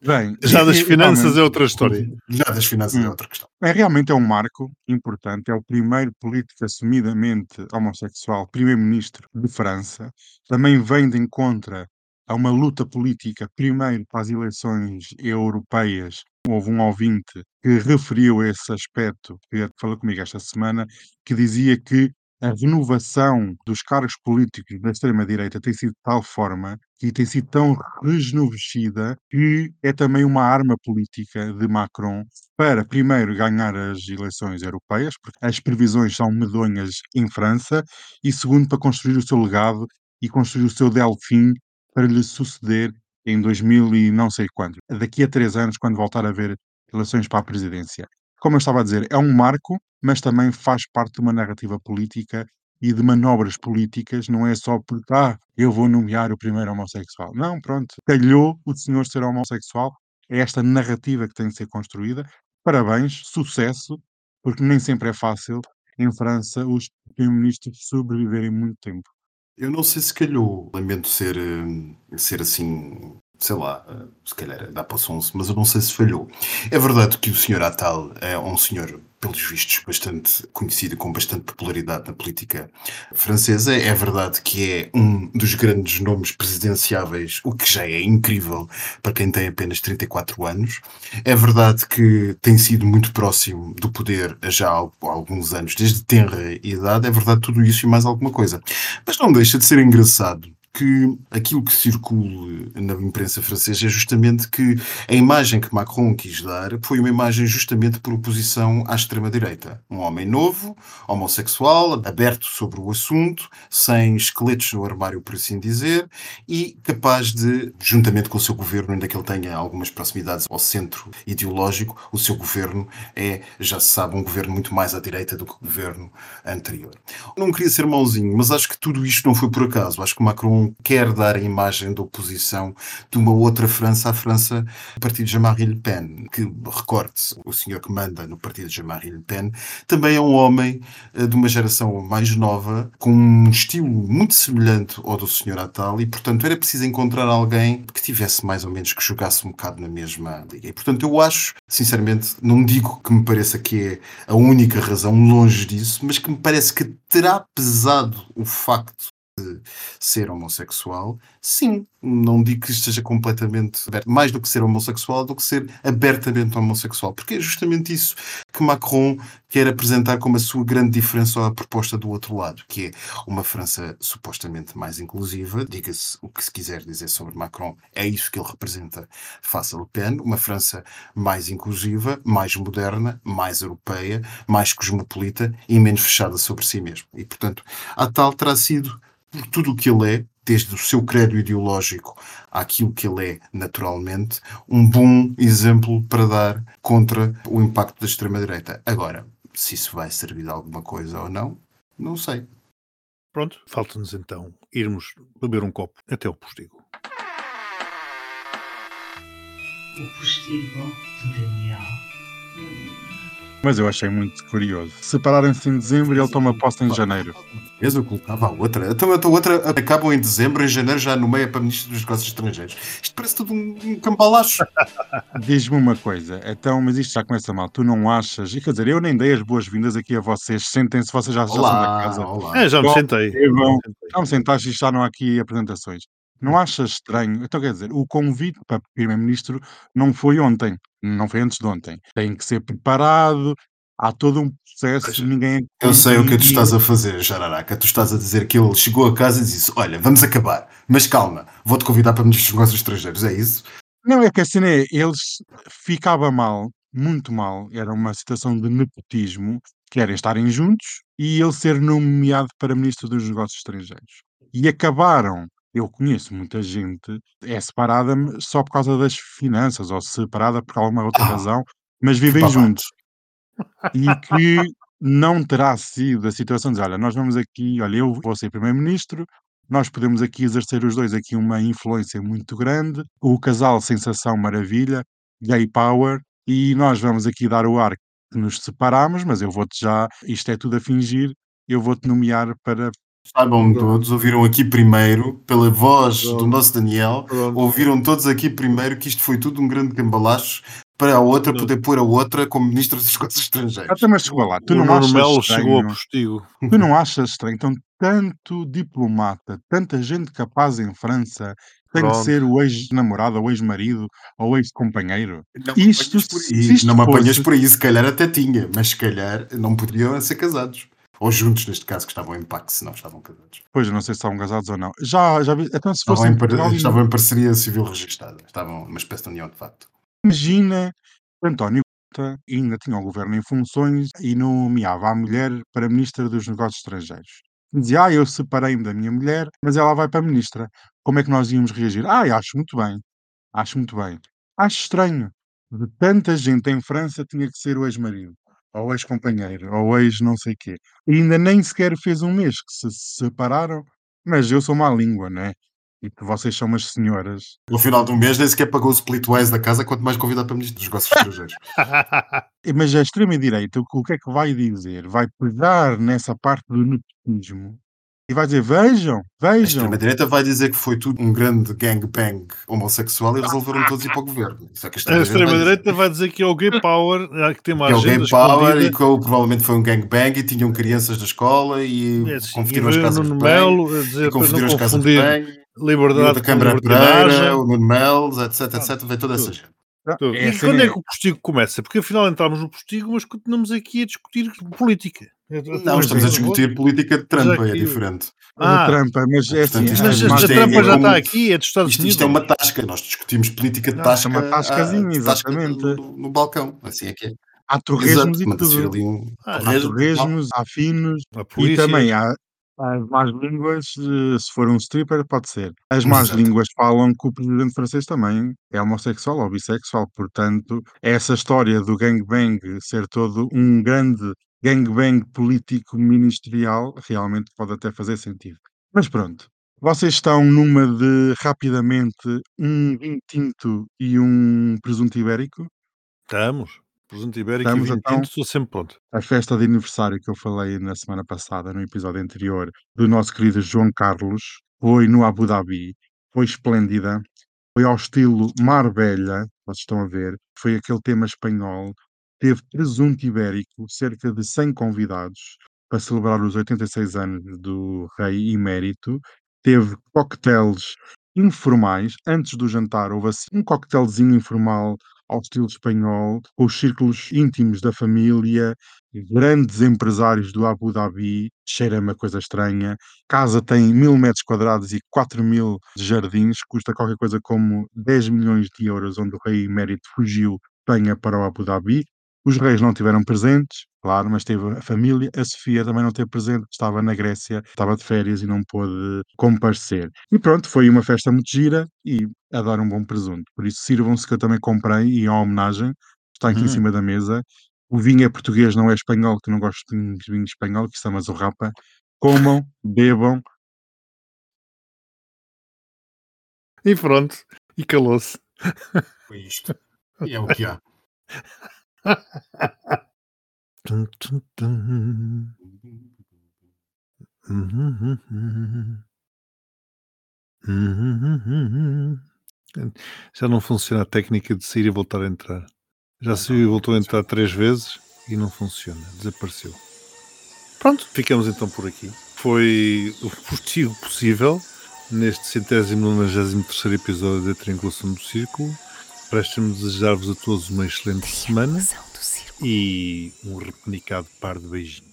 Bem, Já das finanças é outra história. Já das finanças é Hum. outra questão. É realmente é um marco importante. É o primeiro político assumidamente homossexual, primeiro-ministro de França. Também vem de encontro a uma luta política, primeiro para as eleições europeias. Houve um ouvinte que referiu esse aspecto, que falou comigo esta semana, que dizia que a renovação dos cargos políticos da extrema-direita tem sido de tal forma e tem sido tão rejuvenescida que é também uma arma política de Macron para, primeiro, ganhar as eleições europeias, porque as previsões são medonhas em França, e segundo, para construir o seu legado e construir o seu Delfim para lhe suceder em 2000 e não sei quando. Daqui a três anos, quando voltar a haver eleições para a presidência. Como eu estava a dizer, é um marco, mas também faz parte de uma narrativa política e de manobras políticas, não é só porque, ah, eu vou nomear o primeiro homossexual. Não, pronto, calhou o senhor ser homossexual, é esta narrativa que tem de ser construída. Parabéns, sucesso, porque nem sempre é fácil em França os primeiro-ministros sobreviverem muito tempo. Eu não sei se calhou, lamento ser, hum, ser assim, sei lá, eh, se calhar dá para o sonso, mas eu não sei se falhou. É verdade que o senhor Atal é um senhor, pelos vistos, bastante conhecido com bastante popularidade na política francesa. É verdade que é um dos grandes nomes presidenciáveis, o que já é incrível para quem tem apenas 34 anos. É verdade que tem sido muito próximo do poder já há alguns anos, desde tenra idade. É verdade tudo isso e mais alguma coisa. Mas não deixa de ser engraçado que aquilo que circula na imprensa francesa é justamente que a imagem que Macron quis dar foi uma imagem justamente por oposição à extrema-direita. Um homem novo, homossexual, aberto sobre o assunto, sem esqueletos no armário, por assim dizer, e capaz de, juntamente com o seu governo, ainda que ele tenha algumas proximidades ao centro ideológico, o seu governo é, já se sabe, um governo muito mais à direita do que o governo anterior. Não queria ser mauzinho, mas acho que tudo isto não foi por acaso. Acho que Macron quer dar a imagem da oposição de uma outra França à França do partido de Jean-Marie Le Pen, que, recorde-se, o senhor que manda no partido de Jean-Marie Le Pen, também é um homem uh, de uma geração mais nova, com um estilo muito semelhante ao do senhor Attal, e, portanto, era preciso encontrar alguém que tivesse mais ou menos, que jogasse um bocado na mesma liga. E, portanto, eu acho, sinceramente, não digo que me pareça que é a única razão, longe disso, mas que me parece que terá pesado o facto de ser homossexual, sim, não digo que isto seja completamente aberto, mais do que ser homossexual, do que ser abertamente homossexual, porque é justamente isso que Macron quer apresentar como a sua grande diferença à proposta do outro lado, que é uma França supostamente mais inclusiva, diga-se o que se quiser dizer sobre Macron, é isso que ele representa face a Le Pen, uma França mais inclusiva, mais moderna, mais europeia, mais cosmopolita e menos fechada sobre si mesmo. E, portanto, a tal terá sido por tudo o que ele é, desde o seu credo ideológico àquilo que ele é naturalmente, um bom exemplo para dar contra o impacto da extrema-direita. Agora, se isso vai servir de alguma coisa ou não, não sei. Pronto, falta-nos então irmos beber um copo até o postigo. O postigo de Daniel. Mas eu achei muito curioso. Separarem-se em dezembro e ele toma posse em janeiro. Mas eu colocava a outra. Então, a outra acabam em dezembro, em janeiro já no meio para ministro dos negócios estrangeiros. Isto parece tudo um, um cambalacho. Diz-me uma coisa, então, mas isto já começa mal. Tu não achas? E quer dizer, eu nem dei as boas-vindas aqui a vocês. Sentem-se, vocês já, já olá, são da casa. Olá. É, já me Bom, sentei. Bom, já me sentaste e já não há aqui apresentações. Não achas estranho? Então, quer dizer, o convite para Primeiro-Ministro não foi ontem, não foi antes de ontem. Tem que ser preparado, há todo um processo, ninguém. é Eu sei o que tu convido. estás a fazer, Jararaca. Tu estás a dizer que ele chegou a casa e disse: Olha, vamos acabar, mas calma, vou-te convidar para ministro dos negócios estrangeiros. É isso? Não, é que a cena é, eles ficava mal, muito mal, era uma situação de nepotismo, que era estarem juntos e ele ser nomeado para Ministro dos Negócios Estrangeiros. E acabaram, eu conheço muita gente, é separada só por causa das finanças, ou separada por alguma outra Ah, razão, mas vivem babado. juntos. E que não terá sido a situação de dizer, olha, nós vamos aqui, olha, eu vou ser Primeiro-Ministro, nós podemos aqui exercer os dois aqui uma influência muito grande, o casal Sensação Maravilha, Gay Power, e nós vamos aqui dar o ar que nos separamos, mas eu vou-te já, isto é tudo a fingir, eu vou-te nomear para. Saibam todos, ouviram aqui primeiro, pela voz do nosso Daniel, Pronto. ouviram todos aqui primeiro que isto foi tudo um grande cambalacho para a outra Pronto. poder pôr a outra como Ministro dos Negócios Estrangeiros. Até mas chegou lá, tu o não Nuno achas Melo chegou estranho, postigo. tu não achas estranho, então tanto diplomata, tanta gente capaz em França, tem que Pronto. ser o ex-namorado, ou ex-marido, ou ex-companheiro? Não me Isto, isto não me apanhas fosse- por aí, se calhar até tinha, mas se calhar não poderiam ser casados. Ou juntos, neste caso, que estavam em pacto, se não estavam casados. Pois, eu não sei se estavam casados ou não. Já, já vi, então se Estavam par- estavam em parceria civil registada. Estavam uma espécie de união de facto. imagina António ainda tinha o governo em funções e nomeava a mulher para ministra dos negócios estrangeiros. Dizia, ah, eu separei-me da minha mulher, mas ela vai para ministra. Como é que nós íamos reagir? Ah, eu acho muito bem. Acho muito bem. Acho estranho. De tanta gente em França tinha que ser o ex-marido, ou ex-companheiro, ou ex não sei quê. E ainda nem sequer fez um mês que se separaram, mas eu sou má língua, não é? e que vocês são umas senhoras. No final do mês nem sequer pagou o splitwise da casa, quanto mais convidado para ministro dos negócios estrangeiros. Mas a extrema-direita, o que- o que é que vai dizer? Vai pegar nessa parte do nepotismo e vai dizer: vejam, A vejam. extrema-direita vai dizer que foi tudo um grande gangbang homossexual e resolveram todos ir para o governo. Isso é que A extrema-direita vai dizer que é o gay power, ah, que tem uma que é o gay power escondida. e que provavelmente foi um gangbang e tinham crianças da escola e É assim, confundiram as casas de a para confundiram as casas de o liberdade da Câmara. Pereira, o Nuno Melos, etc, etc. Veio toda essa gente. Tudo. É E assim, quando é é. que o postigo começa? Porque afinal entramos no postigo, mas continuamos aqui a discutir política. Não, estamos a discutir política de Trump, é diferente. Ah, trampa, mas é portanto, assim. isto Mas as é- a é- trampa é já como- está aqui, é dos Estados Isto, Unidos. isto é uma tasca, nós discutimos política de tasca, isto é uma tascazinha, ah, exatamente. no, no balcão. Assim é que é. Há torresmos e tudo. ali um Ah, Há torresmo, torresmos, há finos e também há as más línguas. eh, Se for um stripper, pode ser. As más Exato. línguas falam que o presidente francês também é homossexual ou bissexual. Portanto, essa história do gangbang ser todo um grande gangbang político ministerial realmente pode até fazer sentido. Mas pronto. Vocês estão numa de rapidamente um vinho tinto e um presunto ibérico? Estamos. Presunto ibérico Estamos, e vinho então. tinto, estou sempre pronto. a festa de aniversário que eu falei na semana passada, no episódio anterior, do nosso querido João Carlos, foi no Abu Dhabi, foi esplêndida, foi ao estilo Marbella, vocês estão a ver, foi aquele tema espanhol, teve presunto ibérico, cerca de 100 convidados para celebrar os 86 anos do rei emérito, teve coquetéis informais, antes do jantar houve assim um coquetelzinho informal ao estilo espanhol, com os círculos íntimos da família, grandes empresários do Abu Dhabi, cheira uma coisa estranha. Casa tem mil metros quadrados e 4 mil jardins, custa qualquer coisa como 10 milhões de euros, onde o rei emérito fugiu Espanha para o Abu Dhabi. Os reis não tiveram presentes, claro, mas teve a família. A Sofia também não teve presente, estava na Grécia, estava de férias e não pôde comparecer. E pronto, foi uma festa muito gira e a dar um bom presunto. Por isso, sirvam-se que eu também comprei e em homenagem, está aqui em Hum. cima da mesa. O vinho é português, não é espanhol, que não gosto de vinho espanhol, que é uma zorrapa. Comam, bebam. E pronto. E calou-se. Foi isto. E é o que há. Tum, tum, tum. Já não funciona a técnica de sair e voltar a entrar. Já saiu e voltou a entrar três vezes e não funciona. Desapareceu. Pronto, ficamos então por aqui. Foi o postigo possível neste centésimo nonagésimo terceiro episódio da Triangulação do Círculo. Resta-me desejar-vos a todos uma excelente semana e um repenicado par de beijinhos.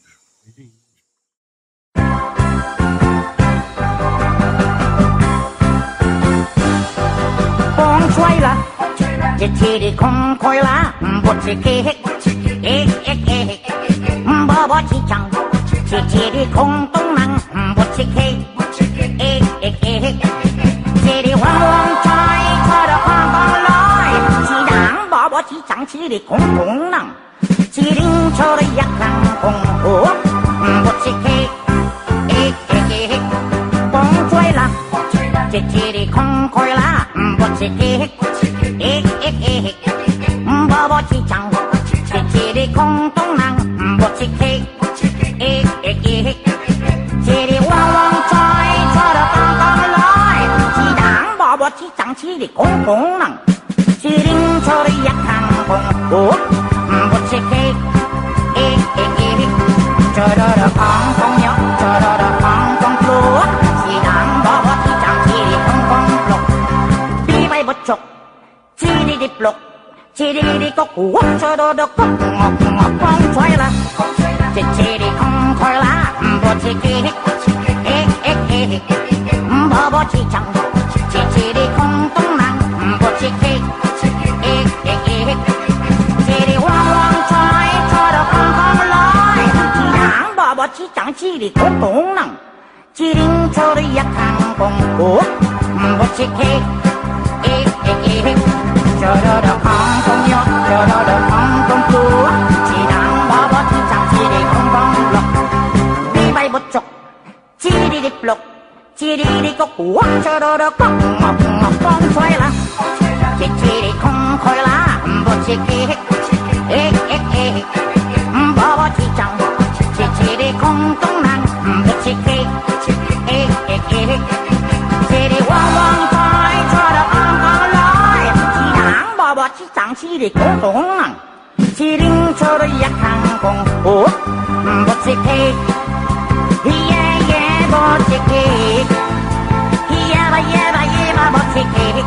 con chuối là. Chỉ chỉ đi con khói lá bột chỉ kê hết ê ê ê bò 지리 공통랑 지링철의 약한 공호 무치케 에에에 뽕쪼이라 지리 콩코이라 무치케 에에에 버버치장 지리 공통랑 무치케 에에에 지리 왕왕 我去张起的公公郎。Con bột chỉ kê ê ê ê. Cho đó là con con nhóc cho đó là con con lúa chỉ đáng bò chỉ chẳng chỉ đi con con lục. Đi bay bật chọc chỉ đi đi lục. Chỉ đi đi có củ cho đó đó có ngọc ngọc con xoay là chỉ chỉ đi con khỏi lá bò chỉ kì 길이 꽁꽁랑 지링처를 약한 공고 무치케 에에에 저러러 콩콩요 저러러 콩콩꾸 지랑 버버 지장 지리 콩콩록 비발부쪽 지리릭록 지리릭꼭 우악 저러러 꽁꽁꽁 꽁 소해라 지치리 콩콜라 무치케 길이 동동 지름처럼 약한 공포 버스 케이크 예예 버스 케이크 예바 예바 예바 버스 케이크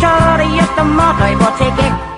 저리였던 먹을 버스 케이크